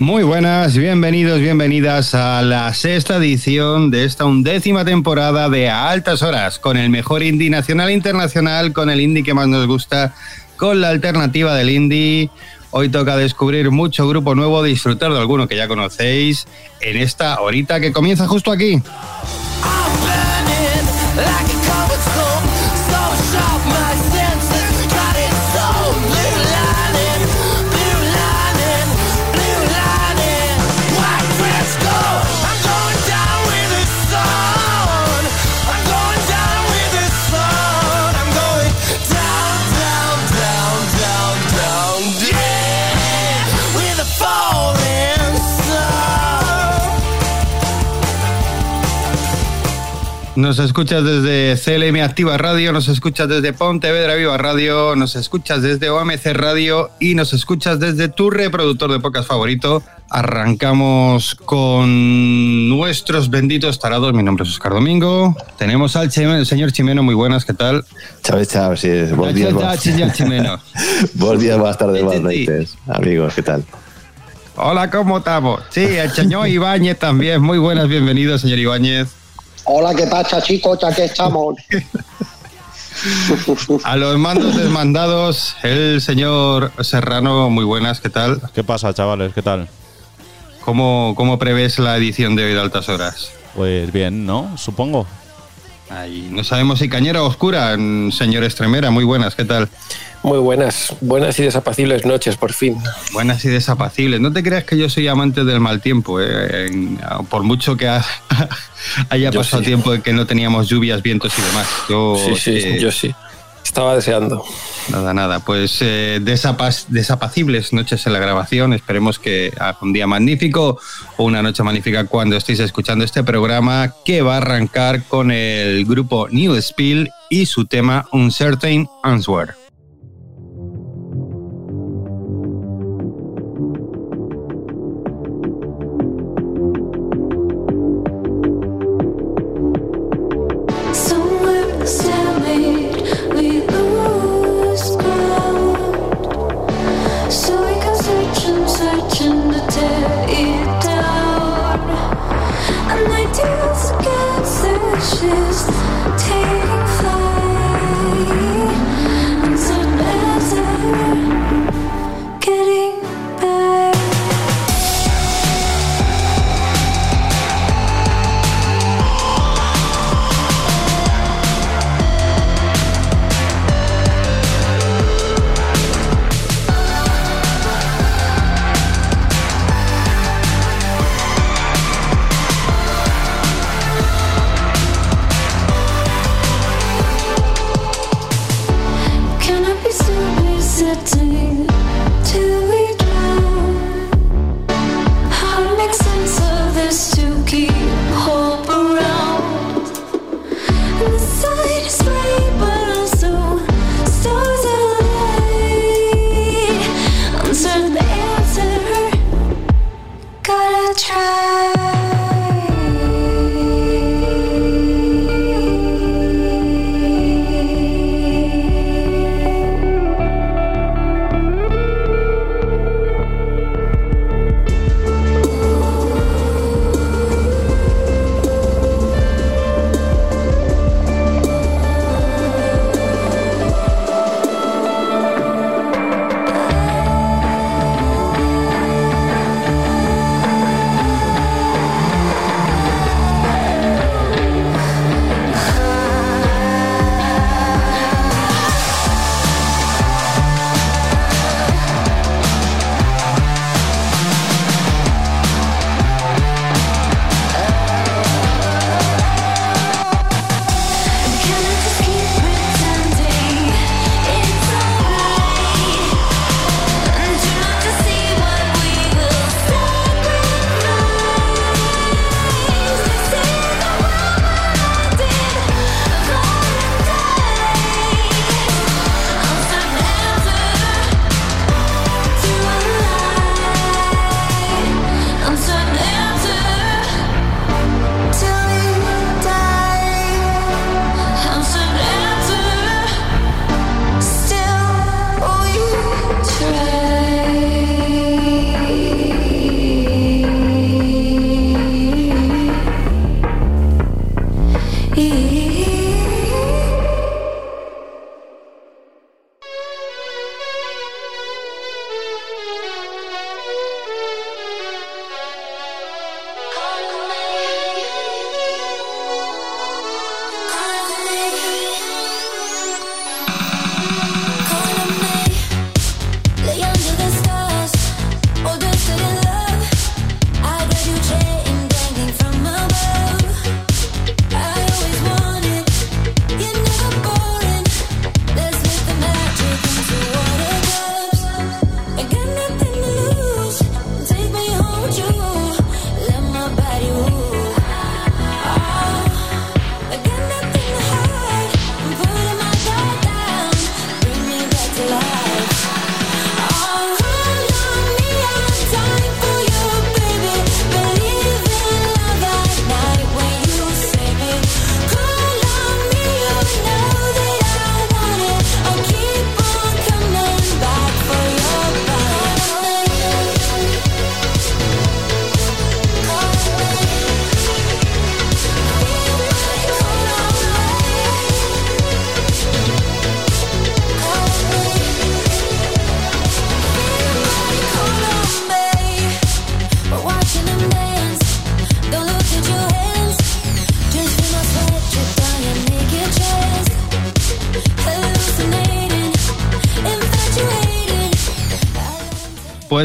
Muy buenas, bienvenidos, bienvenidas a la sexta edición de esta undécima temporada de A Altas Horas, con el mejor indie nacional e internacional, con el indie que más nos gusta, con la alternativa del indie. Hoy toca descubrir mucho grupo nuevo, disfrutar de alguno que ya conocéis en esta horita que comienza justo aquí. Nos escuchas desde CLM Activa Radio, nos escuchas desde Pontevedra Viva Radio, nos escuchas desde OMC Radio y nos escuchas desde tu reproductor de pocas favorito. Arrancamos con nuestros benditos tarados. Mi nombre es Oscar Domingo. Tenemos al señor Chimeno, muy buenas, ¿qué tal? Chávez, Chávez, sí. Buenos días, Chimeno. Buenos días, buenas tardes, buenas noches. Amigos, ¿qué tal? Hola, ¿cómo estamos? Sí, el señor Ibáñez también. Muy buenas, bienvenido, señor Ibáñez. Hola, ¿qué pasa, chicos? Ya que estamos. A los mandos desmandados, el señor Serrano, muy buenas, ¿qué tal? ¿Qué pasa, chavales? ¿Qué tal? ¿Cómo, cómo prevés la edición de hoy de Altas Horas? Pues bien, ¿no? Supongo. Ahí, no sabemos si cañera o oscura, señor Estremera, muy buenas, ¿qué tal? Muy buenas, buenas y desapacibles noches, por fin. Buenas y desapacibles. No te creas que yo soy amante del mal tiempo, ¿eh? por mucho que haya pasado tiempo de que no teníamos lluvias, vientos y demás. Yo, sí, sí, eh, yo sí. Estaba deseando. Nada, nada. Pues eh, desapacibles noches en la grabación. Esperemos que haga un día magnífico o una noche magnífica cuando estéis escuchando este programa que va a arrancar con el grupo New Spill y su tema Uncertain Answer.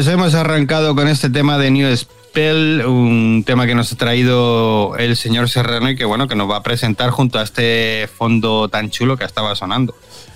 Pues hemos arrancado con este tema de New Spell, un tema que nos ha traído el señor Serrano y que bueno, que nos va a presentar junto a este fondo tan chulo que estaba sonando.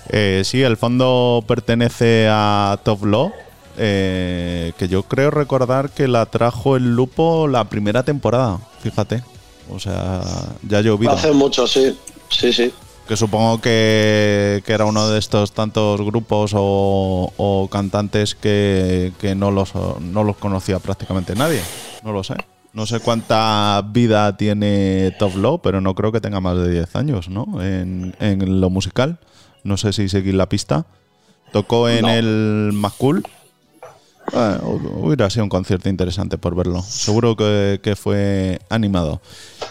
Eh, sí, el fondo pertenece a Top Law, eh, que yo creo recordar que la trajo el Lupo la primera temporada, fíjate. O sea, ya ha llovido. Hace mucho, sí. Sí, sí. Que supongo que, que era uno de estos tantos grupos o, o cantantes que, que no, los, no los conocía prácticamente nadie. No lo sé. No sé cuánta vida tiene Top Law, pero no creo que tenga más de 10 años, ¿no? En, en lo musical. No sé si seguir la pista. Tocó en No. el Macul. Bueno, hubiera sido un concierto interesante por verlo. Seguro que, que fue animado.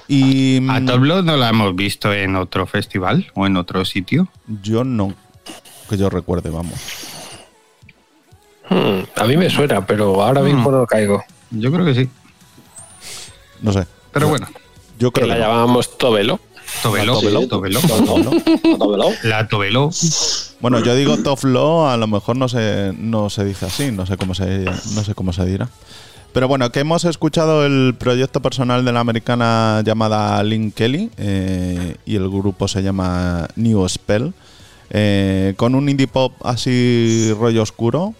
Y ¿A mm, Top Blood no la hemos visto en otro festival o en otro sitio? yo no, que yo recuerde, vamos. Hmm, a mí me suena, pero ahora mismo no caigo. Yo creo que sí. No sé. Pero bueno, Yo Que creo la que no. llamábamos Tobelo. Tobelo, Sí, Tobelo, Tobelo. Tobelo. La Tobelo. Bueno, yo digo Top Law, a lo mejor no se, no se dice así, no sé cómo se, no sé cómo se dirá. Pero bueno, que hemos escuchado el proyecto personal de la americana llamada Lynn Kelly eh, y el grupo se llama New Spell, eh, con un indie pop así rollo oscuro.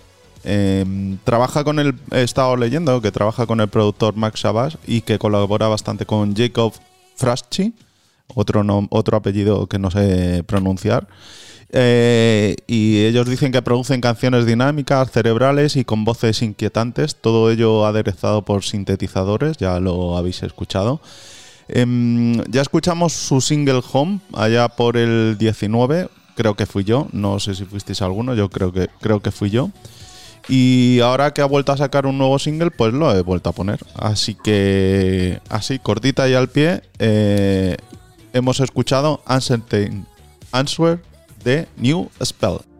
Eh, trabaja con el, he estado leyendo que trabaja con el productor Max Shabazz y que colabora bastante con Jacob Fraschi, otro, otro apellido que no sé pronunciar. Eh, y ellos dicen que producen canciones dinámicas, cerebrales y con voces inquietantes, todo ello aderezado por sintetizadores, ya lo habéis escuchado. Em, ya escuchamos su single Home allá por el 19, creo que fui yo, no sé si fuisteis alguno, yo creo que, creo que fui yo. Y ahora que ha vuelto a sacar un nuevo single, pues lo he vuelto a poner. Así que, así, cortita y al pie, eh, hemos escuchado Answer de New Spell.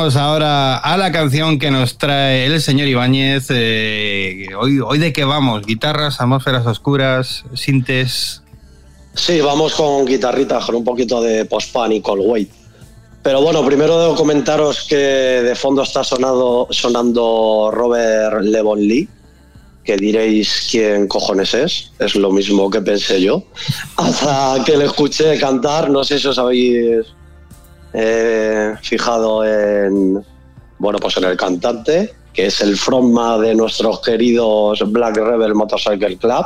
Ahora a la canción que nos trae el señor Ibáñez. eh, hoy, hoy de qué vamos? Guitarras, atmósferas oscuras, sintes. Sí, vamos con guitarritas, con un poquito de post-pan y cold. Pero bueno, primero debo comentaros que de fondo está sonado, sonando Robert Levon Lee, que diréis quién cojones es. Es lo mismo que pensé yo. Hasta que le escuché cantar, no sé si os habéis eh, fijado en, bueno, pues en el cantante, que es el frontman de nuestros queridos Black Rebel Motorcycle Club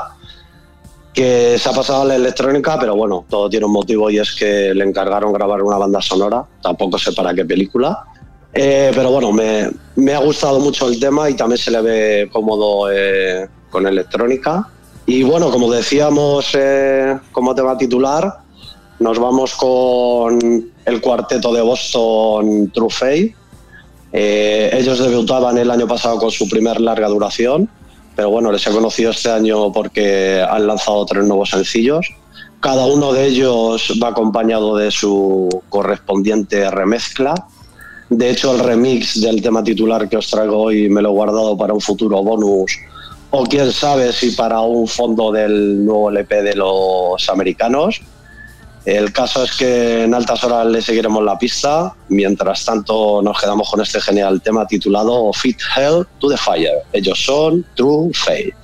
que se ha pasado a la electrónica, pero bueno, todo tiene un motivo y es que le encargaron grabar una banda sonora, tampoco sé para qué película. Eh, pero bueno, me, me ha gustado mucho el tema y también se le ve cómodo eh, con electrónica. Y bueno, como decíamos eh, como tema titular, nos vamos con el cuarteto de Boston True Fate. Eh, ellos debutaban el año pasado con su primer larga duración, pero bueno, les he conocido este año porque han lanzado tres nuevos sencillos, Cada uno de ellos va acompañado de su correspondiente remezcla. De hecho, el remix del tema titular que os traigo hoy me lo he guardado para un futuro bonus o quién sabe si para un fondo del nuevo LP de los americanos. El caso es que en altas horas le seguiremos la pista. Mientras tanto, nos quedamos con este genial tema titulado Fit Hell to the Fire. Ellos son True Faith.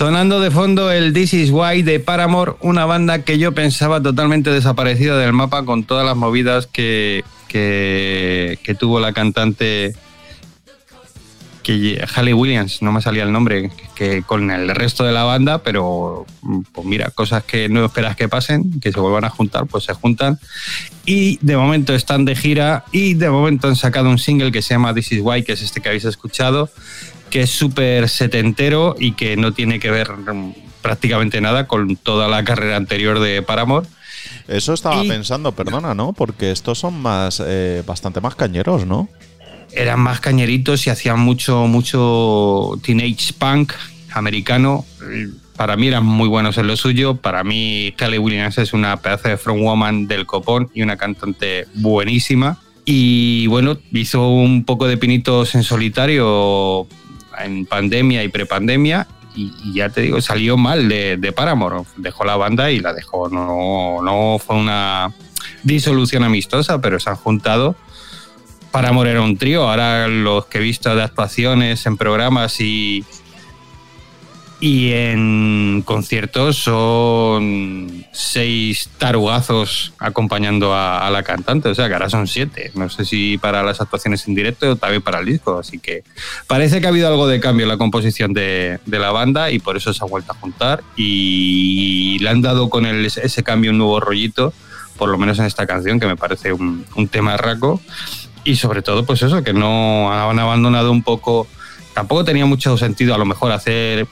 Sonando de fondo el This Is Why de Paramore, una banda que yo pensaba totalmente desaparecida del mapa con todas las movidas que, que, que tuvo la cantante que Halle Williams, no me salía el nombre, que con el resto de la banda, pero pues mira, cosas que no esperas que pasen, que se vuelvan a juntar, pues se juntan. Y de momento están de gira y de momento han sacado un single que se llama This Is Why, que es este que habéis escuchado, que es súper setentero y que no tiene que ver prácticamente nada con toda la carrera anterior de Paramore. Eso estaba pensando, perdona, ¿no? Porque estos son más, eh, bastante más cañeros, ¿no? eran más cañeritos y hacían mucho, mucho teenage punk americano. Para mí eran muy buenos en lo suyo. Para mí, Kelly Williams es una pedazo de frontwoman del copón y una cantante buenísima. Y bueno, hizo un poco de pinitos en solitario en pandemia y prepandemia. Y, ya te digo, salió mal de, de Paramore. Dejó la banda y la dejó. No, no fue una disolución amistosa, pero se han juntado para morir un trío. Ahora los que he visto de actuaciones en programas y, y en conciertos son seis tarugazos acompañando a, la cantante, o sea que ahora son siete. No sé si para las actuaciones en directo o también para el disco, así que parece que ha habido algo de cambio en la composición de, la banda y por eso se ha vuelto a juntar y le han dado con ese cambio un nuevo rollito, por lo menos en esta canción que me parece un, un tema raco y sobre todo, pues eso, que no han abandonado un poco. Tampoco tenía mucho sentido a lo mejor hacer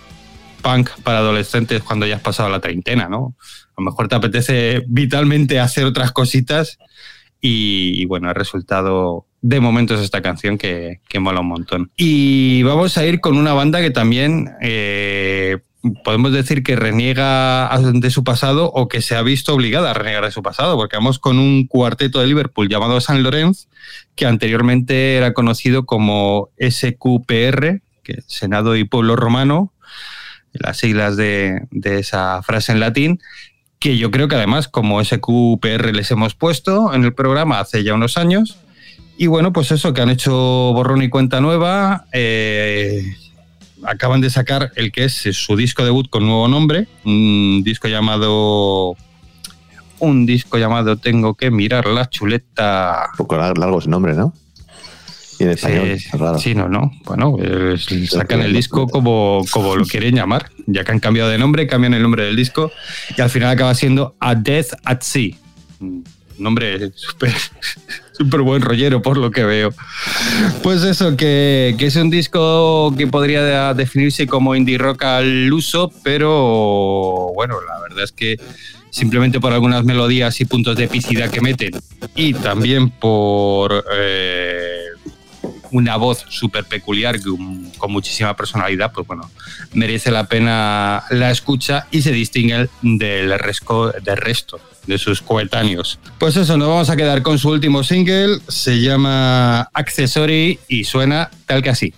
punk para adolescentes cuando ya has pasado la treintena, ¿no? A lo mejor te apetece vitalmente hacer otras cositas y, bueno, el resultado de momento es esta canción que, que, mola un montón. Y vamos a ir con una banda que también eh, podemos decir que reniega de su pasado o que se ha visto obligada a renegar de su pasado, porque vamos con un cuarteto de Liverpool llamado San Lorenz, que anteriormente era conocido como SQPR, que Senado y Pueblo Romano, las siglas de, esa frase en latín, que yo creo que además como SQPR les hemos puesto en el programa hace ya unos años. Y bueno, pues eso, que han hecho borrón y cuenta nueva. Eh, acaban de sacar el que es su disco debut con nuevo nombre, un disco llamado un disco llamado Tengo que mirar la chuleta. Poco largo ese nombre, ¿no? Y en español, Sí, no, no. Bueno, sacan el disco como, como lo quieren llamar. Ya que han cambiado de nombre, cambian el nombre del disco y al final acaba siendo A Death at Sea. nombre súper súper buen rollero por lo que veo. Pues eso, que, que, es un disco que podría definirse como indie rock al uso, pero bueno, la verdad es que simplemente por algunas melodías y puntos de epicidad que meten y también por eh, una voz súper peculiar con muchísima personalidad, pues bueno, merece la pena la escucha y se distingue del, del resto de sus coetáneos. Pues eso, nos vamos a quedar con su último single, se llama Accessory y suena tal que así.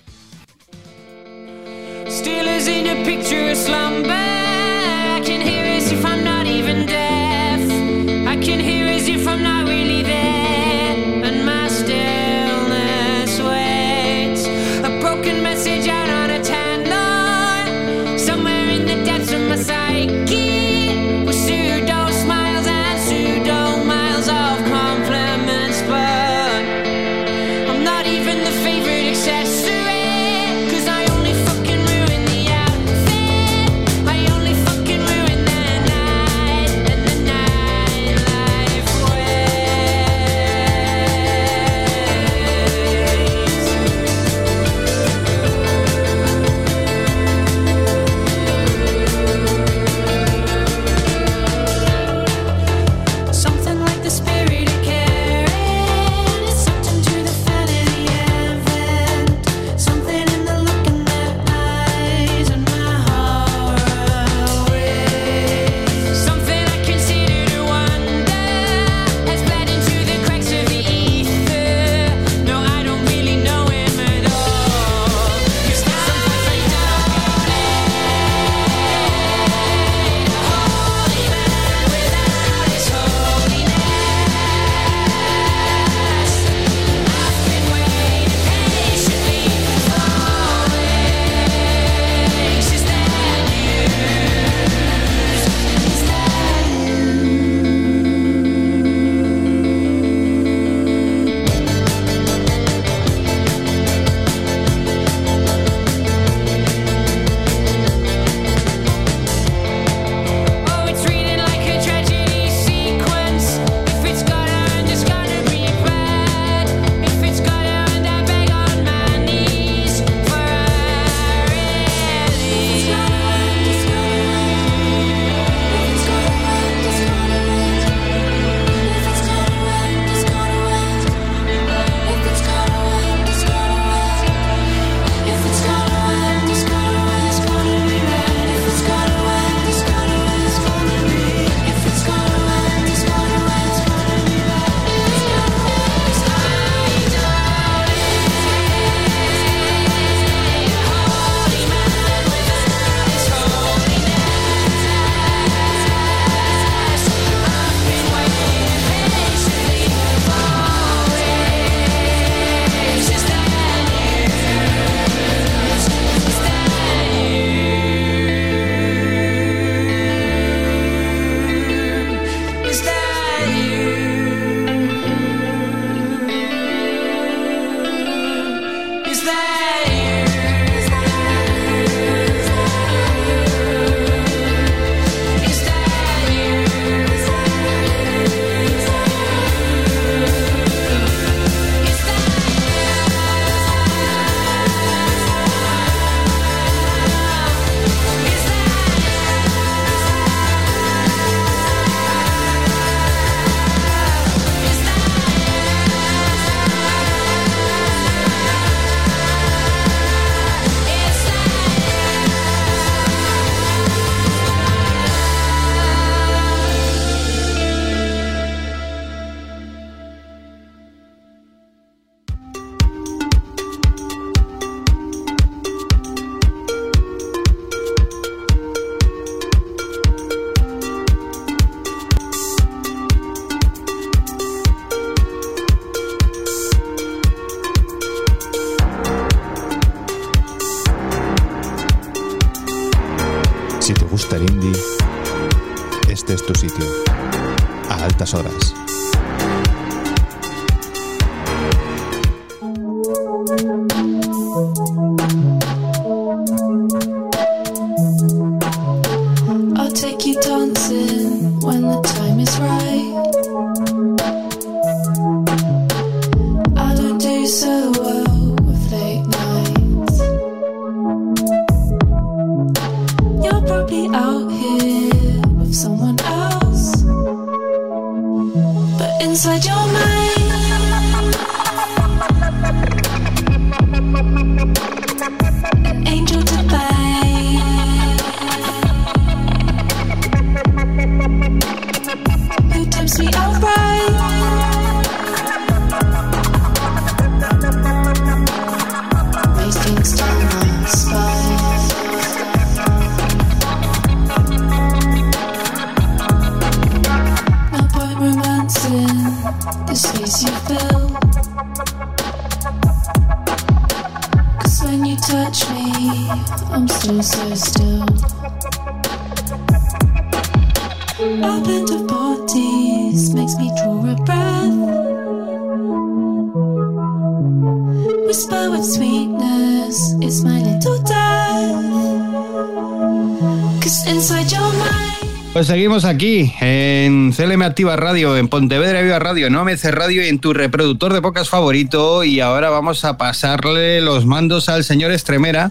Pues seguimos aquí en CLM Activa Radio, en Pontevedra Viva Radio, en OMC Radio y en tu reproductor de pocas favorito. Y ahora vamos a pasarle los mandos al señor Estremera,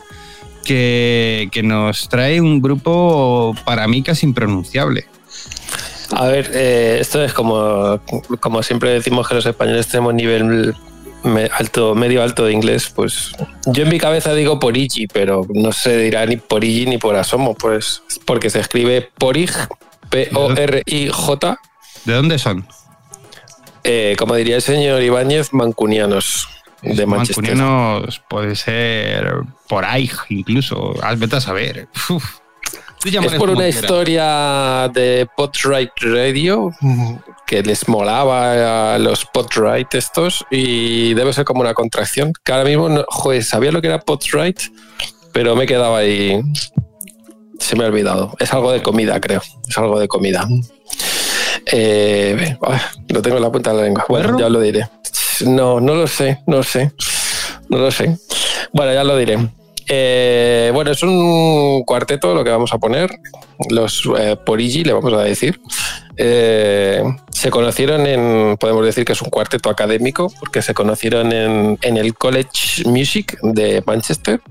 que, que nos trae un grupo para mí casi impronunciable. A ver, eh, esto es como, como siempre decimos que los españoles tenemos nivel me- alto, medio alto de inglés, pues yo en mi cabeza digo porigi, pero no se dirá ni porigi ni por asomo, pues porque se escribe porig, P-O-R-I-J, ¿De dónde son? eh, como diría el señor Ibáñez, mancunianos de Manchester. Mancunianos puede ser por ahí incluso. Vete a saber. Uf. Es por una historia de Potright Radio que les molaba a los Potright estos y debe ser como una contracción. Que ahora mismo, no, joder, sabía lo que era Potright, pero me quedaba ahí. Se me ha olvidado. Es algo de comida, creo. Es algo de comida. Eh, lo tengo en la punta de la lengua. Bueno, ¿Perro? ya lo diré. No, no lo sé, no lo sé. No lo sé. Bueno, ya lo diré. Eh, bueno, es un cuarteto lo que vamos a poner. Los eh, Porigi, le vamos a decir. Eh, se conocieron en, podemos decir que es un cuarteto académico, porque se conocieron en, el College Music de Manchester.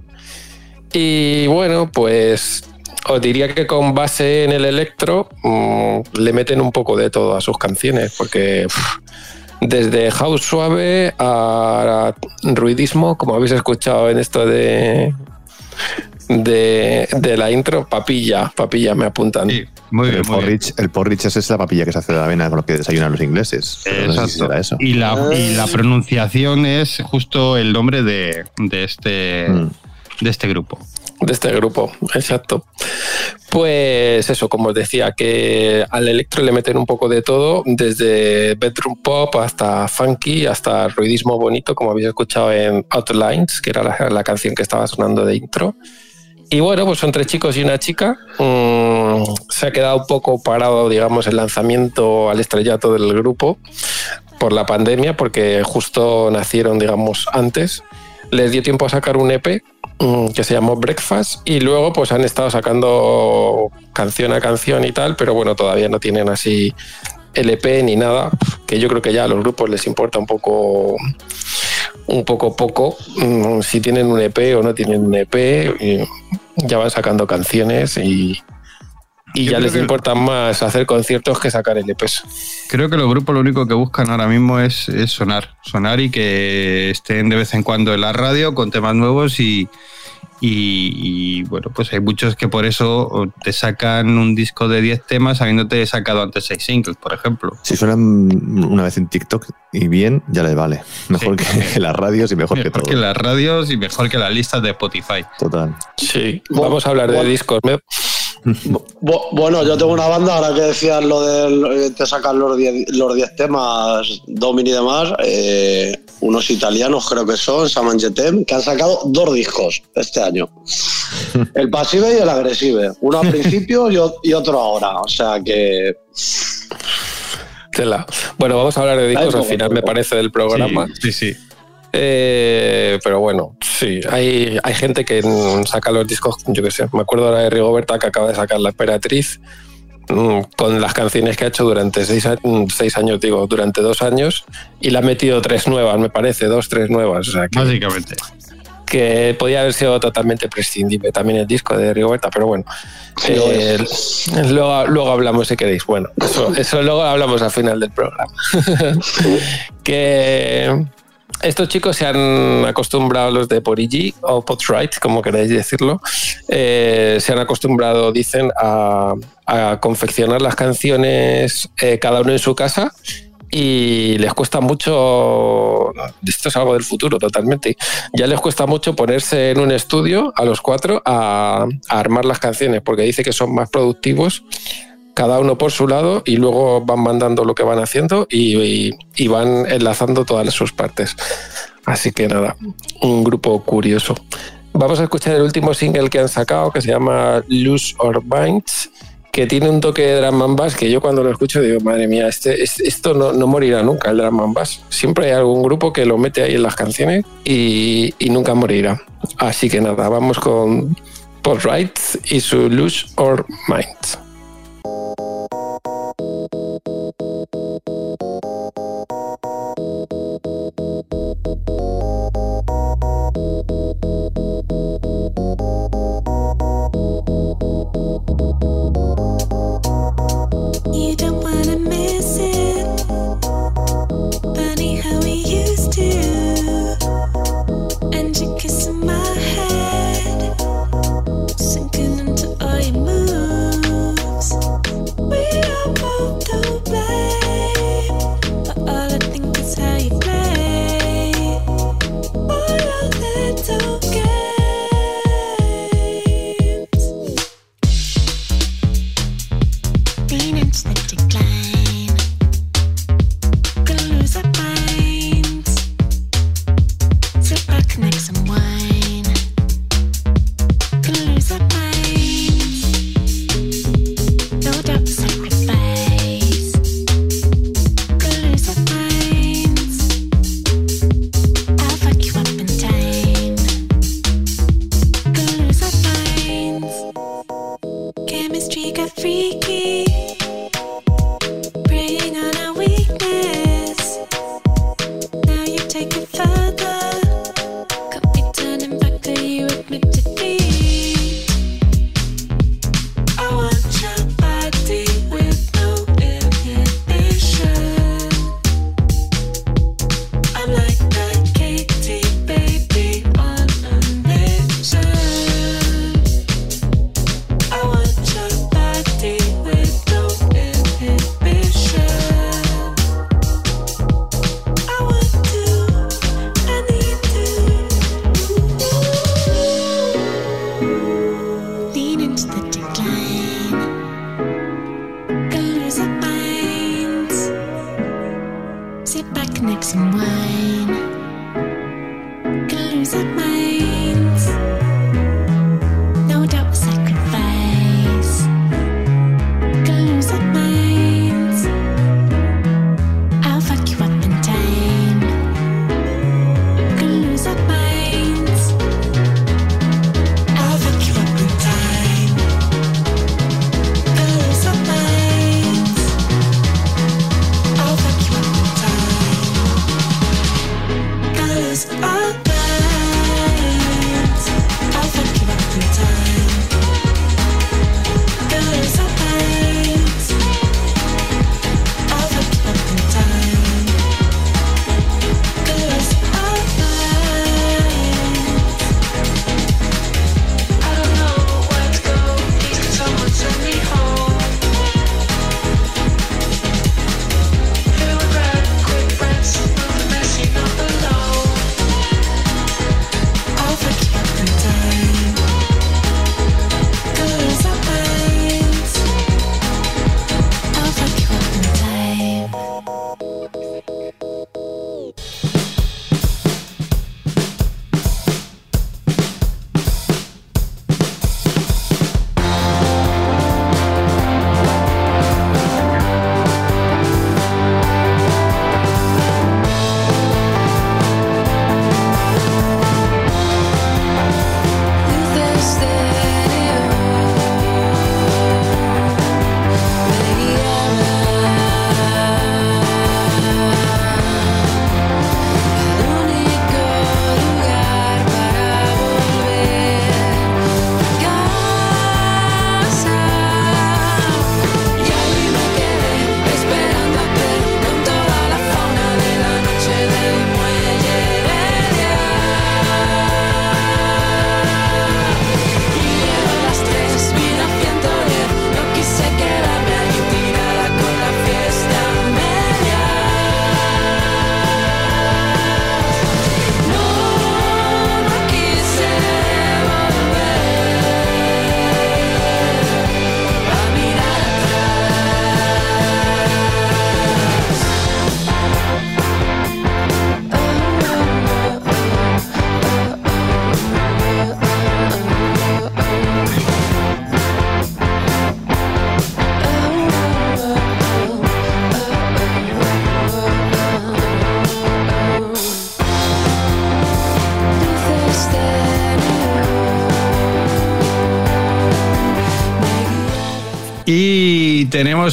Y bueno, pues os diría que con base en el electro mm, le meten un poco de todo a sus canciones, porque desde house suave a ruidismo, como habéis escuchado en esto de, de, de la intro, papilla, papilla me apuntan. Sí, muy bien, el, muy bien. porridge, el porridge ese es la papilla que se hace de la avena con lo que desayunan los ingleses. Pero no sé si Exacto. será eso. Y la, y la pronunciación es justo el nombre de, de este, Mm. de este grupo. De este grupo, exacto. Pues eso, como os decía, que al electro le meten un poco de todo, desde bedroom pop hasta funky, hasta ruidismo bonito, como habéis escuchado en Outlines, que era la, canción que estaba sonando de intro. Y bueno, pues son tres chicos y una chica. Mm, se ha quedado un poco parado, digamos, el lanzamiento al estrellato del grupo por la pandemia, porque justo nacieron, digamos, antes. Les dio tiempo a sacar un EP que se llamó Breakfast y luego pues han estado sacando canción a canción y tal, pero bueno, todavía no tienen así LP ni nada, que yo creo que ya a los grupos les importa un poco un poco poco. Mm, si tienen un EP o no tienen un EP, y ya van sacando canciones y, y Yo ya les que- importa más hacer conciertos que sacar LPs. Creo que los grupos lo único que buscan ahora mismo es, es sonar, sonar y que estén de vez en cuando en la radio con temas nuevos y, y, y, bueno, pues hay muchos que por eso te sacan un disco de 10 temas habiéndote sacado antes 6 singles, por ejemplo. Si suenan una vez en TikTok y bien, ya les vale. Mejor Sí. que las radios y mejor, Mejor que que, todo. las radios y mejor que las listas de Spotify. Total. Sí, vamos a hablar de discos. Bueno, yo tengo una banda, ahora que decías lo de te sacan los 10 los 10 temas, Domini y demás, eh, unos italianos creo que son, Samangetem, que han sacado dos discos este año. El pasive y el agresive. Uno al principio y, otro ahora. O sea que Tela. Bueno, vamos a hablar de discos Ay, al final, me parece, del programa. Sí, sí. Eh, pero bueno, sí, hay, hay gente que mm, saca los discos, yo qué sé, me acuerdo ahora de Rigoberta que acaba de sacar La Emperatriz mm, con las canciones que ha hecho durante seis, mm, seis años, digo, durante dos años, y le ha metido tres nuevas, me parece, dos, tres nuevas. O sea, que, Básicamente. que podía haber sido totalmente prescindible también el disco de Rigoberta, pero bueno. Sí, eh, luego, luego hablamos si queréis. Bueno, eso, eso luego hablamos al final del programa. que estos chicos se han acostumbrado, los de Porigi o Potright, como queráis decirlo, eh, se han acostumbrado, dicen, a, a confeccionar las canciones eh, cada uno en su casa y les cuesta mucho, esto es algo del futuro totalmente, ya les cuesta mucho ponerse en un estudio a los cuatro a, a armar las canciones, porque dice que son más productivos cada uno por su lado y luego van mandando lo que van haciendo y, van enlazando todas sus partes. Así que nada, un grupo curioso. Vamos a escuchar el último single que han sacado que se llama Lose or Binds, que tiene un toque de drum and bass que yo cuando lo escucho digo, madre mía, este, es- esto no, no morirá nunca, el drum and bass. Siempre hay algún grupo que lo mete ahí en las canciones y, y nunca morirá. Así que nada, vamos con Paul Wright y su Lose or Mind. You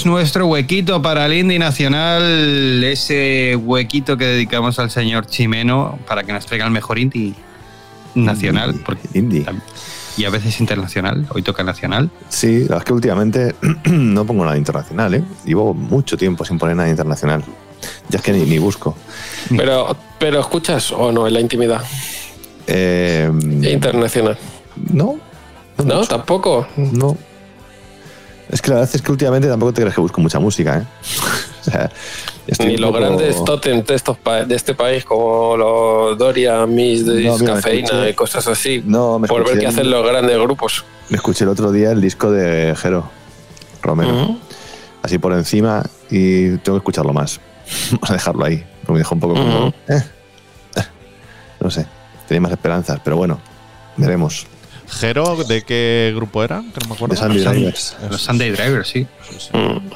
nuestro huequito para el Indie Nacional, ese huequito que dedicamos al señor Chimeno para que nos traiga el mejor Indie Nacional. Indie, porque indie. Y a veces internacional, hoy toca nacional. Sí, la verdad es que últimamente no pongo nada internacional, ¿eh? Llevo mucho tiempo sin poner nada internacional. Ya es que ni, ni busco. Pero, pero escuchas o no en la intimidad Eh, internacional. no, no, ¿No? ¿Tampoco? No. Es que la verdad es que últimamente tampoco te crees que busco mucha música, ¿eh? o sea, Ni los poco- grandes totems de, estos de este país como los Doria, Miss, No, me Cafeína y cosas así. No, me por ver qué hacen los grandes grupos. Me escuché el otro día el disco de Jero Romero, así por encima, y tengo que escucharlo más. Vamos a dejarlo ahí, porque me dejó un poco como. Eh, eh, no sé, tenía más esperanzas, pero bueno, veremos. Jero, ¿de qué grupo era? Que no me acuerdo. De Los Drivers. Los Sunday Drivers, sí. Mm.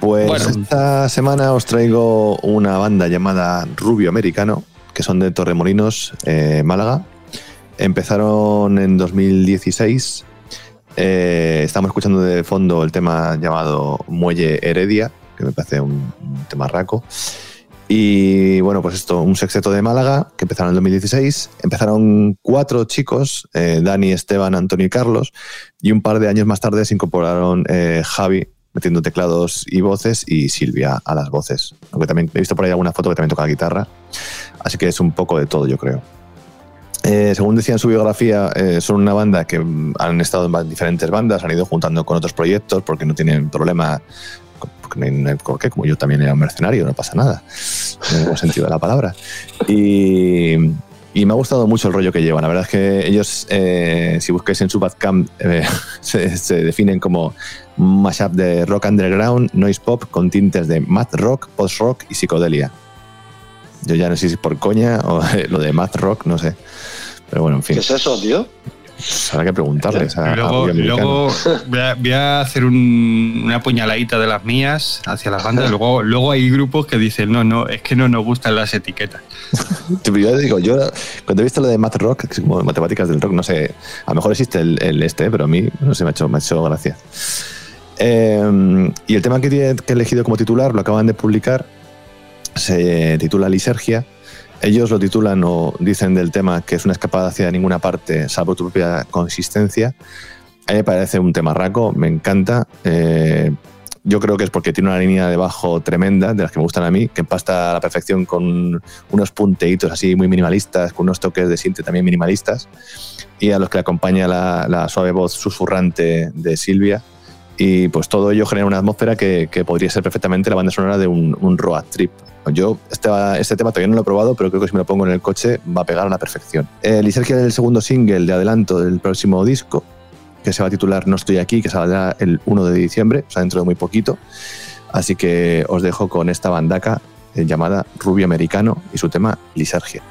Pues Bueno. esta semana os traigo una banda llamada Rubio Americano, que son de Torremolinos, eh, Málaga. Empezaron en 2016. Eh, estamos escuchando de fondo el tema llamado Muelle Heredia, que me parece un, un tema raco. Y bueno, pues esto, un sexteto de Málaga que empezaron en 2016. Empezaron cuatro chicos, eh, Dani, Esteban, Antonio y Carlos. Y un par de años más tarde se incorporaron eh, Javi, metiendo teclados y voces, y Silvia a las voces. Aunque también he visto por ahí alguna foto que también toca guitarra. Así que es un poco de todo, yo creo. Eh, según decía en su biografía, son una banda que han estado en diferentes bandas, han ido juntando con otros proyectos porque no tienen problema. Qué, como yo también era un mercenario, no pasa nada, en buen sentido de la palabra. Y, y me ha gustado mucho el rollo que llevan. La verdad es que ellos, eh, si busquéis en su Bandcamp, eh, se, se definen como mashup de rock underground, noise pop con tintes de math rock, post rock y psicodelia. Yo ya no sé si es por coña o lo de math rock, no sé. Pero bueno, en fin, ¿Qué es eso, tío? Pues habrá que preguntarles a, Luego, voy, a, voy a hacer un- una puñaladita de las mías hacia las bandas. Luego, luego hay grupos que dicen, no, no, es que no nos gustan las etiquetas. Yo digo, yo cuando he visto lo de math rock, que es como matemáticas del rock, no sé, a lo mejor existe el, el este, pero a mí no sé, me ha hecho, me ha hecho gracia. Eh, y el tema que, tiene- que he elegido como titular lo acaban de publicar, se titula Lisergia. Ellos lo titulan o dicen del tema que es una escapada hacia ninguna parte salvo tu propia consistencia. A mí me parece un tema raco, me encanta. Eh, yo creo que es porque tiene una línea de bajo tremenda, de las que me gustan a mí, que empasta a la perfección con unos punteitos así muy minimalistas, con unos toques de sinte también minimalistas, y a los que acompaña la, suave voz susurrante de Silvia. Y pues todo ello genera una atmósfera que, podría ser perfectamente la banda sonora de un road trip. Yo este, este tema todavía no lo he probado, pero creo que si me lo pongo en el coche va a pegar a la perfección. Lisergia es el segundo single de adelanto del próximo disco, que se va a titular No estoy aquí, que saldrá el 1 de diciembre, o sea, dentro de muy poquito. Así que os dejo con esta bandaca eh, llamada Rubio Americano y su tema Lisergia.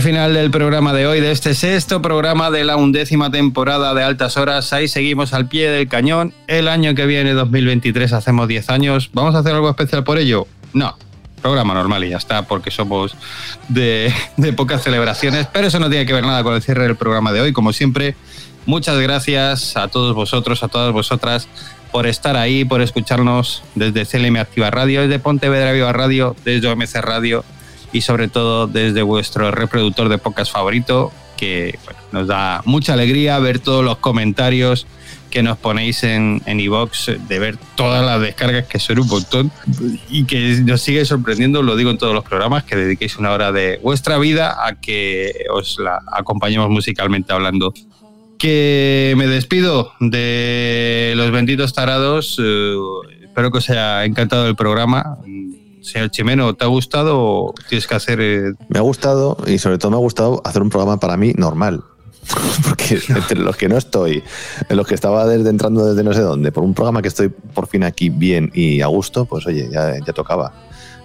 Al final del programa de hoy, de este sexto programa de la undécima temporada de Altas Horas. Ahí seguimos al pie del cañón. El año que viene, 2023, hacemos 10 años. ¿Vamos a hacer algo especial por ello? No. Programa normal y ya está, porque somos de, de pocas celebraciones. Pero eso no tiene que ver nada con el cierre del programa de hoy. Como siempre, muchas gracias a todos vosotros, a todas vosotras por estar ahí, por escucharnos desde CLM Activa Radio, desde Pontevedra Viva Radio, desde OMC Radio y sobre todo desde vuestro reproductor de podcast favorito, que nos da mucha alegría ver todos los comentarios que nos ponéis en en iVox, de ver todas las descargas que son un montón y que nos sigue sorprendiendo, lo digo en todos los programas, que dediquéis una hora de vuestra vida a que os la acompañemos musicalmente hablando. Que me despido de los benditos tarados. eh, espero que os haya encantado el programa. Señor Chimeno, ¿te ha gustado o tienes que hacer... eh, Me ha gustado y sobre todo me ha gustado hacer un programa para mí normal. Porque entre los que no estoy, en los que estaba desde entrando desde no sé dónde, por un programa que estoy por fin aquí bien y a gusto, pues oye, ya, ya tocaba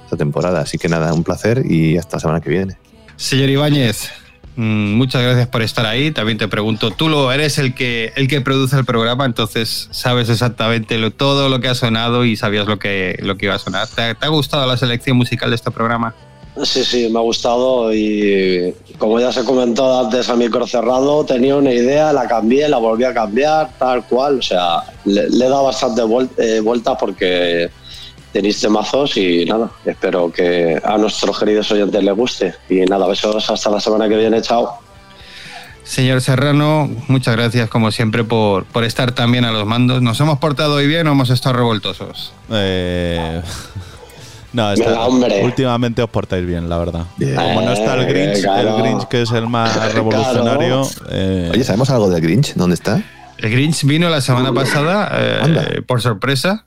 esta temporada. Así que nada, un placer y hasta la semana que viene. Señor Ibáñez, muchas gracias por estar ahí. También te pregunto, tú lo eres el que, el que produce el programa, entonces sabes exactamente todo lo que ha sonado y sabías lo que, lo que iba a sonar. ¿Te, ha- gustado la selección musical de este programa? Sí, sí, me ha gustado y como ya se comentó antes a micro cerrado, tenía una idea, la cambié, la volví a cambiar, tal cual. O sea, le, le he dado bastante vuel- eh, vuelta porque tenéis temazos y nada, espero que a nuestros queridos oyentes les guste. Y nada, besos hasta la semana que viene, chao. Señor Serrano, muchas gracias como siempre por, por estar también a los mandos. ¿Nos hemos portado hoy bien o hemos estado revoltosos? Eh, no, está- últimamente os portáis bien, la verdad. Como no está el Grinch, Eh, claro. el Grinch que es el más revolucionario. eh, Oye, ¿sabemos algo del Grinch? ¿Dónde está? El Grinch vino la semana pasada eh, por sorpresa.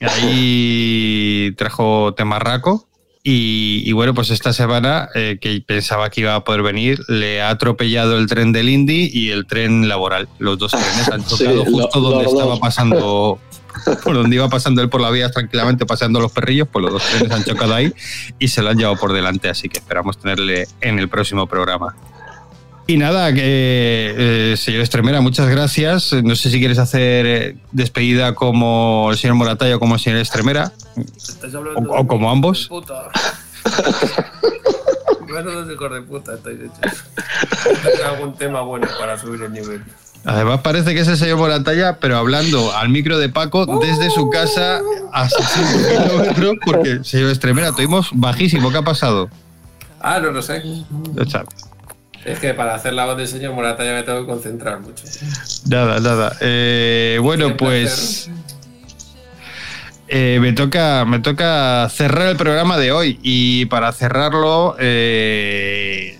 Ahí trajo temarraco. Y, y bueno, pues esta semana, eh, que pensaba que iba a poder venir, le ha atropellado el tren del Indy y el tren laboral. Los dos trenes han Sí, chocado lo- justo donde estaba pasando, por donde iba pasando él por la vía tranquilamente, paseando los perrillos, pues los dos trenes han chocado ahí y se lo han llevado por delante. Así que esperamos tenerle en el próximo programa. Y nada, que eh, señor Estremera, muchas gracias. No sé si quieres hacer eh, despedida como el señor Moratalla o como el señor Estremera. Estáis hablando O- o de- como de ambos. puta. Hijos de puta estáis hechos. Tengo algún tema bueno para subir el nivel. Además parece que es el señor Moratalla, pero hablando al micro de Paco desde su casa a 60 kilómetros, porque señor Estremera, tuvimos bajísimo. ¿Qué ha pasado? Ah, no lo sé. O sea, Es que para hacer la voz del señor Morata ya me tengo que concentrar mucho. Nada, nada. Eh, bueno, pues eh, me toca me toca cerrar el programa de hoy y para cerrarlo eh,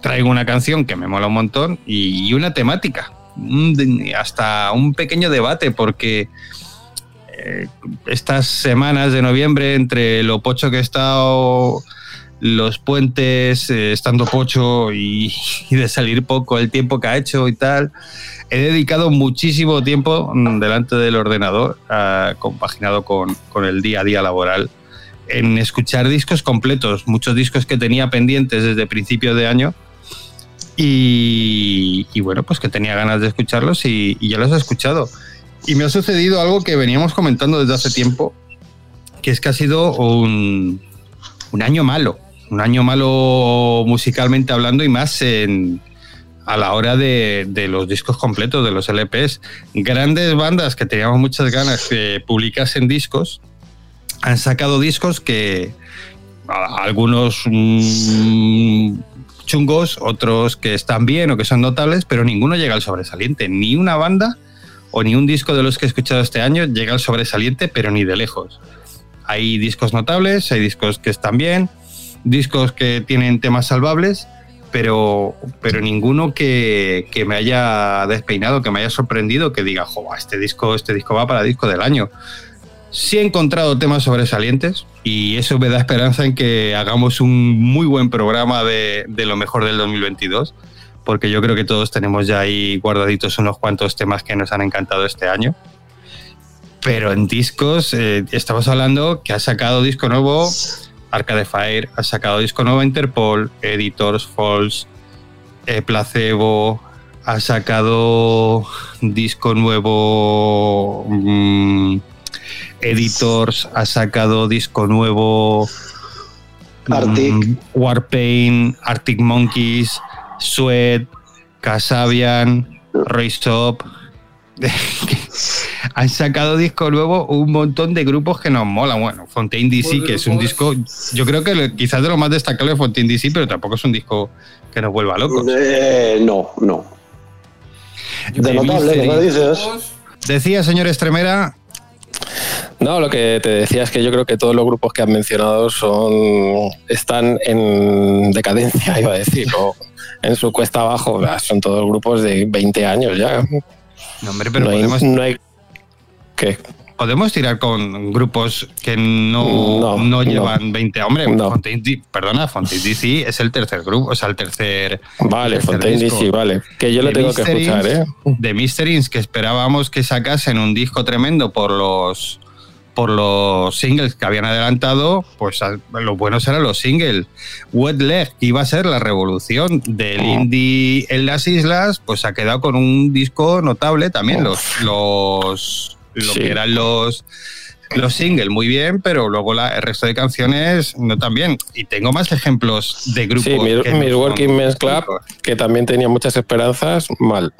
traigo una canción que me mola un montón y una temática, hasta un pequeño debate porque estas semanas de noviembre entre lo pocho que he estado los puentes, eh, estando pocho y, de salir poco, el tiempo que ha hecho y tal. He dedicado muchísimo tiempo mm, delante del ordenador, ah, compaginado con, el día a día laboral, en escuchar discos completos, muchos discos que tenía pendientes desde principio de año. Y, bueno, pues que tenía ganas de escucharlos y, ya los he escuchado. Y me ha sucedido algo que veníamos comentando desde hace tiempo, que es que ha sido un año malo, un año malo musicalmente hablando y más en, a la hora de, los discos completos, de los LPs. Grandes bandas que teníamos muchas ganas que publicasen discos, han sacado discos que algunos mm, chungos, otros que están bien o que son notables, pero ninguno llega al sobresaliente. Ni una banda o ni un disco de los que he escuchado este año llega al sobresaliente, pero ni de lejos. Hay discos notables, hay discos que están bien, discos que tienen temas salvables, pero, pero ninguno que, que me haya despeinado, que me haya sorprendido, que diga, jo, este disco, este disco va para disco del año. Sí he encontrado temas sobresalientes y eso me da esperanza en que hagamos un muy buen programa de, de lo mejor del 2022, porque yo creo que todos tenemos ya ahí guardaditos unos cuantos temas que nos han encantado este año. Pero en discos, eh, estamos hablando que ha sacado disco nuevo Arcade Fire, ha sacado disco nuevo Interpol, Editors, Falls, eh, Placebo, ha sacado disco nuevo mm, Editors, ha sacado disco nuevo Arctic. mm, Warpaint, Arctic Monkeys, Sweat, Casabian, Race Up. Han sacado disco nuevo un montón de grupos que nos molan. Bueno, Fontaine DC, que es un disco, yo creo que quizás de lo más destacable de Fontaine DC, pero tampoco es un disco que nos vuelva locos. Eh, no, no. De notable, que dices. Decía, señor Estremera, No, lo que te decía es que yo creo que todos los grupos que has mencionado son están en decadencia, iba a decir, o en su cuesta abajo. Son todos grupos de 20 años ya. no, hombre, pero no, hay, no hay- ¿Qué? podemos tirar con grupos que no, No, no, no. llevan 20. Hombre, No. Fontaine D- perdona, Fontaine DC es el tercer grupo, o sea, el tercer. Vale, el tercer Fontaine disco. DC, vale. Que yo lo tengo que escuchar, ¿eh? De Mysterings, que esperábamos que sacasen un disco tremendo por los por los singles que habían adelantado, pues a- lo bueno serán los singles. Wet Leg, que iba a ser la revolución del Oh. indie en las islas, pues ha quedado con un disco notable también. Los, los lo Sí. que eran los los singles muy bien, pero luego la- el resto de canciones no tan bien. Y tengo más ejemplos de grupos. Sí, Mil- que Men's Club, que también tenía muchas esperanzas, mal.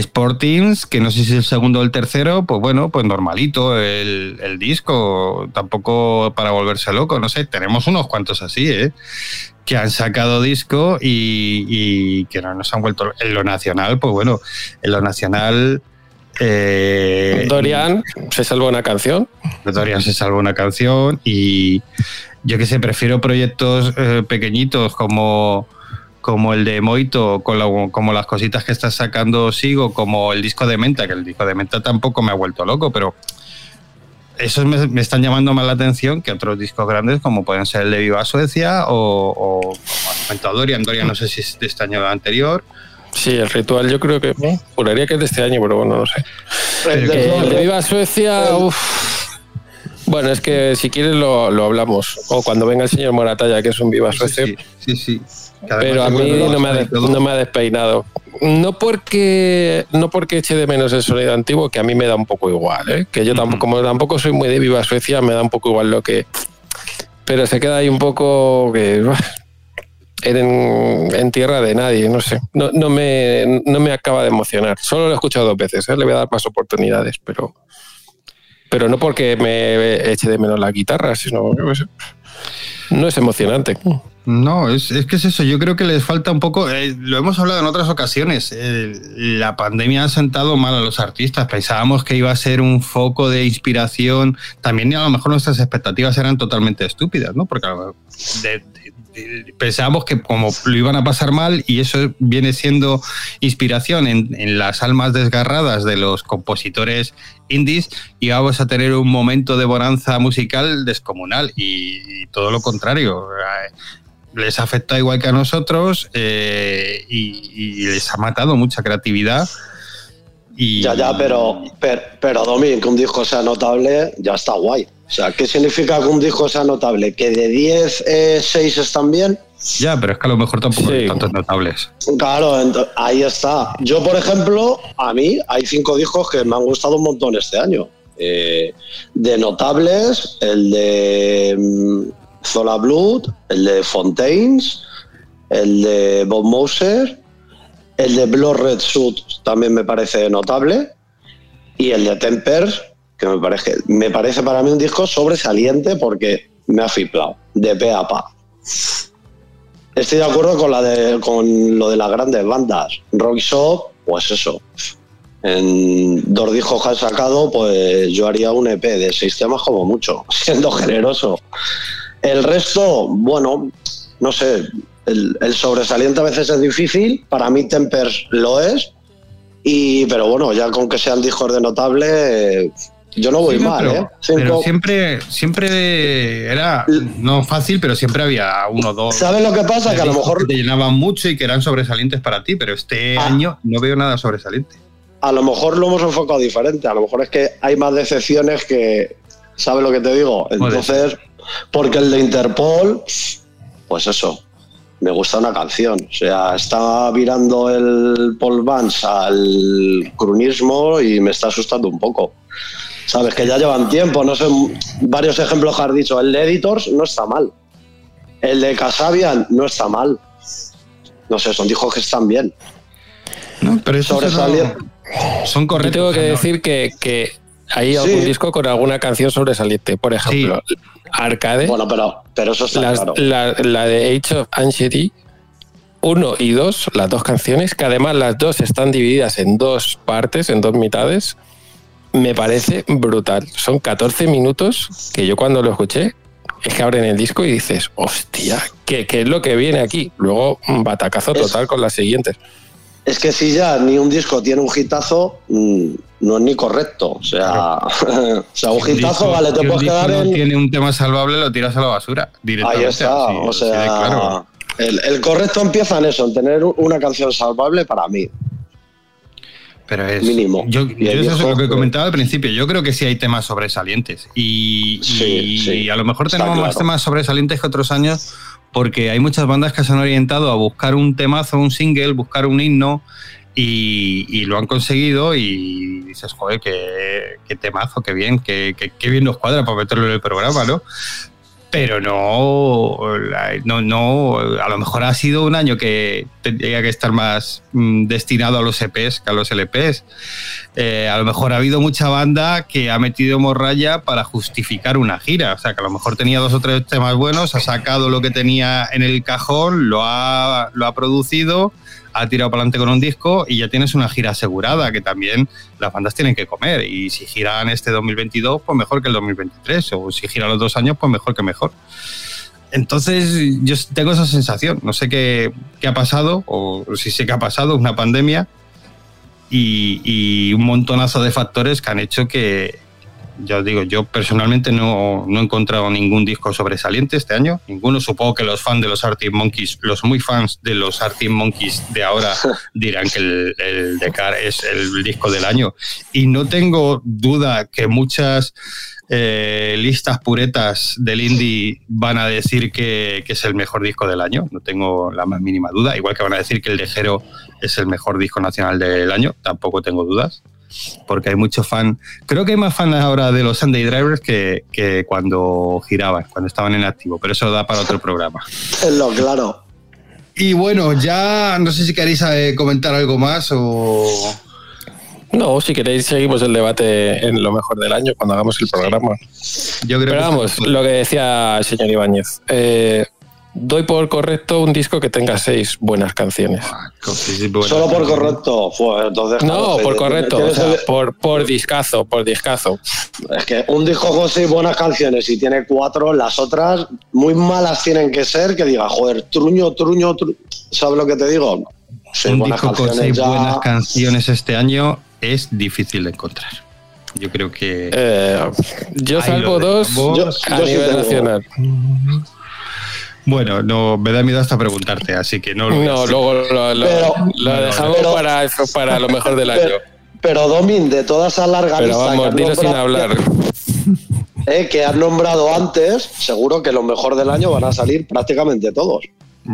Sportings, que no sé si es el segundo o el tercero, pues bueno, pues normalito el, el disco, tampoco para volverse loco, no sé, tenemos unos cuantos así, ¿eh? que han sacado disco y, y que no nos han vuelto en lo nacional, pues bueno, en lo nacional... Eh, Dorian se salvó una canción. Dorian se salvó una canción y yo que sé, prefiero proyectos eh, pequeñitos como, como el de Moito, con la- como las cositas que estás sacando Sigo, como el disco de Menta, que el disco de Menta tampoco me ha vuelto loco, pero esos me, me están llamando más la atención que otros discos grandes como pueden ser el de Viva Suecia o, o como has comentado Dorian, Dorian no sé si es de este año o anterior. Sí, el ritual yo creo que juraría que es de este año, pero bueno, no sé. El de- el de Viva Suecia, uff. Bueno, es que si quieres lo, lo hablamos. O cuando venga el señor Moratalla, que es un Viva Suecia. Sí, sí, Pero a mí me, ha, no me ha despeinado. No porque no porque eche de menos el sonido antiguo, que a mí me da un poco igual, ¿eh? Que yo tampoco, como tampoco soy muy de Viva Suecia, me da un poco igual lo que. Pero se queda ahí un poco que. En, en tierra de nadie, no sé. No, no, me, no me acaba de emocionar. Solo lo he escuchado dos veces, ¿eh? le voy a dar más oportunidades, pero. Pero no porque me eche de menos la guitarra, sino. sé. No es emocionante. No, es, es que es eso, yo creo que les falta un poco, eh, lo hemos hablado en otras ocasiones, eh, la pandemia ha sentado mal a los artistas, pensábamos que iba a ser un foco de inspiración, también a lo mejor nuestras expectativas eran totalmente estúpidas, ¿no? Porque de- pensábamos que como lo iban a pasar mal y eso viene siendo inspiración en, las almas desgarradas de los compositores indies y vamos a tener un momento de bonanza musical descomunal y, todo lo contrario. Eh, Les afecta igual que a nosotros eh, y les ha matado mucha creatividad. Y, Ya, ya, pero, pero, pero Domi, que un disco sea notable, ya está guay. O sea, ¿qué significa que un disco sea notable? ¿Que de 10, eh, 6 están bien? Ya, pero es que a lo mejor tampoco Sí. hay tantos notables. Claro, ahí está. Yo, por ejemplo, a mí hay cinco discos que me han gustado un montón este año. Eh, de notables, el de mm, Zola Blood, el de Fontaines, el de Bob Moser, el de Blood Red Suit también me parece notable, y el de Temper, que me parece, me parece para mí un disco sobresaliente porque me ha fiplado, de pe a pa. Estoy de acuerdo con, la de, con lo de las grandes bandas. Rock Shop, pues eso. En dos discos que han sacado, pues yo haría un EP de seis temas como mucho, siendo generoso. El resto, bueno, no sé, el, el sobresaliente a veces es difícil, para mí Tempers lo es, y, pero bueno, ya con que sean discos de notable, yo no voy Sí, mal, pero, ¿eh? pero Cinco- siempre, siempre era, no fácil, pero siempre había uno o dos. ¿Sabes lo que pasa? Que a lo mejor te llenaban mucho y que eran sobresalientes para ti, pero este Ah. año no veo nada sobresaliente. a lo mejor lo hemos enfocado diferente. A lo mejor es que hay más decepciones que. ¿Sabes lo que te digo? Entonces, Porque el de Interpol, pues eso, me gusta una canción. O sea, está virando el Paul Vance al crunismo y me está asustando un poco. Sabes que ya llevan tiempo, no sé, varios ejemplos que has dicho. El de Editors no está mal. El de Casabian no está mal. No sé, son discos que están bien. No, pero eso son Yo correctos. tengo que decir que, que hay algún Sí. disco con alguna canción sobresaliente. Por ejemplo, Arcade, Bueno, pero, pero eso está las- claro. la, la de Age of Anxiety 1 y 2, las dos canciones, que además las dos están divididas en dos partes, en dos mitades, me parece brutal. Son 14 minutos que yo cuando lo escuché, es que abren el disco y dices, hostia, ¿qué, qué es lo que viene aquí? Luego, un batacazo Es- total con las siguientes. Es que si ya ni un disco tiene un hitazo, mm, no es ni correcto. O sea, o sea un hitazo, vale, te puedes quedar no en. tiene un tema salvable, lo tiras a la basura directamente. Ahí está. así- o sea, claro. el, el correcto empieza en eso, en tener una canción salvable para mí. Pero es. Mínimo. Yo, yo eso es lo que eh, comentaba al principio. Yo creo que sí hay temas sobresalientes. Y, Sí, y- sí. y a lo mejor tenemos más temas sobresalientes que otros años, porque hay muchas bandas que se han orientado a buscar un temazo, un single, buscar un himno. Y, y lo han conseguido y dices, joder, qué, qué temazo, qué bien, qué, qué- qué bien nos cuadra para meterlo en el programa, ¿no? pero no, no, no, a lo mejor ha sido un año que tendría que estar más mm, destinado a los EPs que a los LPs. Eh, a lo mejor ha habido mucha banda que ha metido morralla para justificar una gira, o sea, que a lo mejor tenía dos o tres temas buenos, ha sacado lo que tenía en el cajón, lo ha, lo ha producido, ha tirado para adelante con un disco y ya tienes una gira asegurada, que también las bandas tienen que comer. Y si giran este 2022, pues mejor que el 2023. O si giran los dos años, pues mejor que mejor. Entonces, yo tengo esa sensación. No sé qué, qué ha pasado, o si sé qué ha pasado, una pandemia y, y un montonazo de factores que han hecho que, ya os digo, yo personalmente no, no he encontrado ningún disco sobresaliente este año. Ninguno. Supongo que los fans de los Arctic Monkeys, los muy fans de los Arctic Monkeys de ahora, dirán que el, el de Car es el disco del año. Y no tengo duda que muchas eh, listas puretas del indie van a decir que, que es el mejor disco del año. No tengo la más mínima duda. Igual que van a decir que el de Jero es el mejor disco nacional del año. Tampoco tengo dudas porque hay mucho fan. Creo que hay más fans ahora de los Sunday Drivers que, que cuando giraban, cuando estaban en activo, pero eso da para otro programa. Es lo claro. Y bueno, ya no sé si queréis eh, comentar algo más o. No, si queréis seguimos el debate en lo mejor del año cuando hagamos el programa. Yo creo Pero que vamos, lo que decía el señor Ibáñez. eh, doy por correcto un disco que tenga seis buenas canciones. Ah. Solo por correcto. Fue, entonces, No, por que- correcto, o sea, por, por discazo, por discazo. Es que un disco con seis buenas canciones y tiene cuatro, las otras muy malas tienen que ser que diga, joder, truño, truño, truño. ¿Sabes lo que te digo? Seis un disco con seis ya. buenas canciones este año es difícil de encontrar. Yo creo que. Eh, yo lo dos. Yo- a yo sí nivel nacional. Bueno, no me da miedo hasta preguntarte, así que no lo No, luego lo, lo- Pero- lo dejamos pero- para, eso, para lo mejor del año. Pero, pero Domin, de toda esa larga Pero lista vamos, has dilo sin nombrado- hablar. eh, que has nombrado antes, seguro que lo mejor del año van a salir prácticamente todos.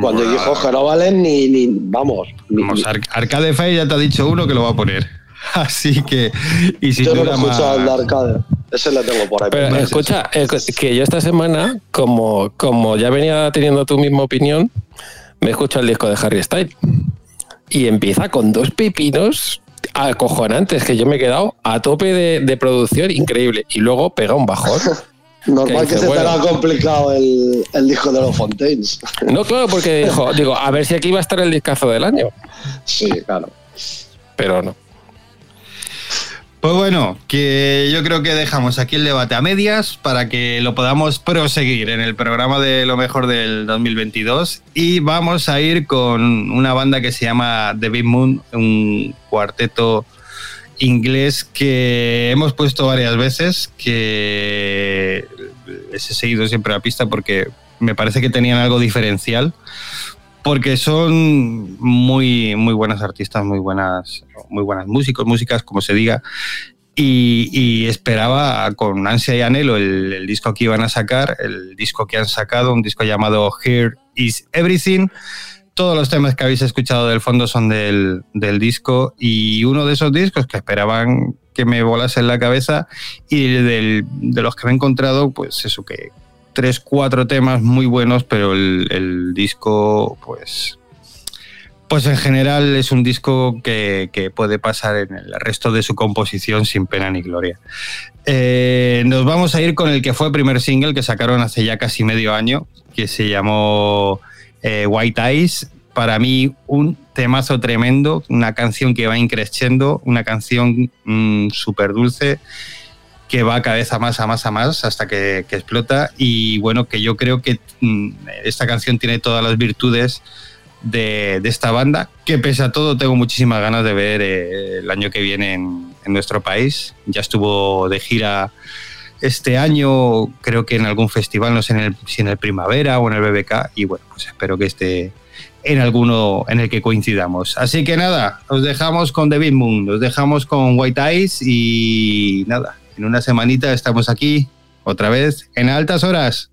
Cuando Buah. dijo que no valen ni, ni vamos. ni- Vamos, Ar- Arcade Fire ya te ha dicho uno que lo va a poner. Así que. Y sin yo no lo duda he escuchado el de Arcade. Ese le tengo por ahí. Pero escucha, eh, que yo esta semana, como, como ya venía teniendo tu misma opinión, me escucho el disco de Harry Styles. Y empieza con dos pepinos acojonantes, que yo me he quedado a tope de, de producción, increíble. Y luego pega un bajón. Normal que se te bueno. haga complicado el, el disco de los Fontaines. No, claro, porque dijo, digo, a ver si aquí va a estar el discazo del año. Sí, claro. Pero no. Pues bueno, que yo creo que dejamos aquí el debate a medias para que lo podamos proseguir en el programa de lo mejor del 2022 y vamos a ir con una banda que se llama The Big Moon, un cuarteto inglés que hemos puesto varias veces, que les he seguido siempre la pista porque me parece que tenían algo diferencial porque son muy muy buenas artistas, muy buenas muy buenas músicos, músicas como se diga y, esperaba con ansia y anhelo el, el disco que iban a sacar, el disco que han sacado, un disco llamado Here is Everything. Todos los temas que habéis escuchado del fondo son del, del disco y uno de esos discos que esperaban que me volase en la cabeza y del- de los que me he encontrado, pues eso que tres, cuatro temas muy buenos, pero el, el disco, pues, pues en general es un disco que, puede pasar en el resto de su composición sin pena ni gloria. Eh, nos vamos a ir con el que fue primer single que sacaron hace ya casi medio año, que se llamó eh, White Eyes. Para mí, un temazo tremendo, una canción que va increciendo, una canción súper dulce que va cada vez a más, a más, a más, hasta que, explota. Y bueno, que yo creo que mm, esta canción tiene todas las virtudes de, esta banda, que pese a todo tengo muchísimas ganas de ver eh, el año que viene en, en nuestro país. Ya estuvo de gira este año, creo que en algún festival, no sé en el, si en el Primavera o en el BBK, y bueno, pues espero que esté en alguno en el que coincidamos. Así que nada, os dejamos con The Big Moon, os dejamos con White Eyes y nada, en una semanita estamos aquí otra vez en altas horas.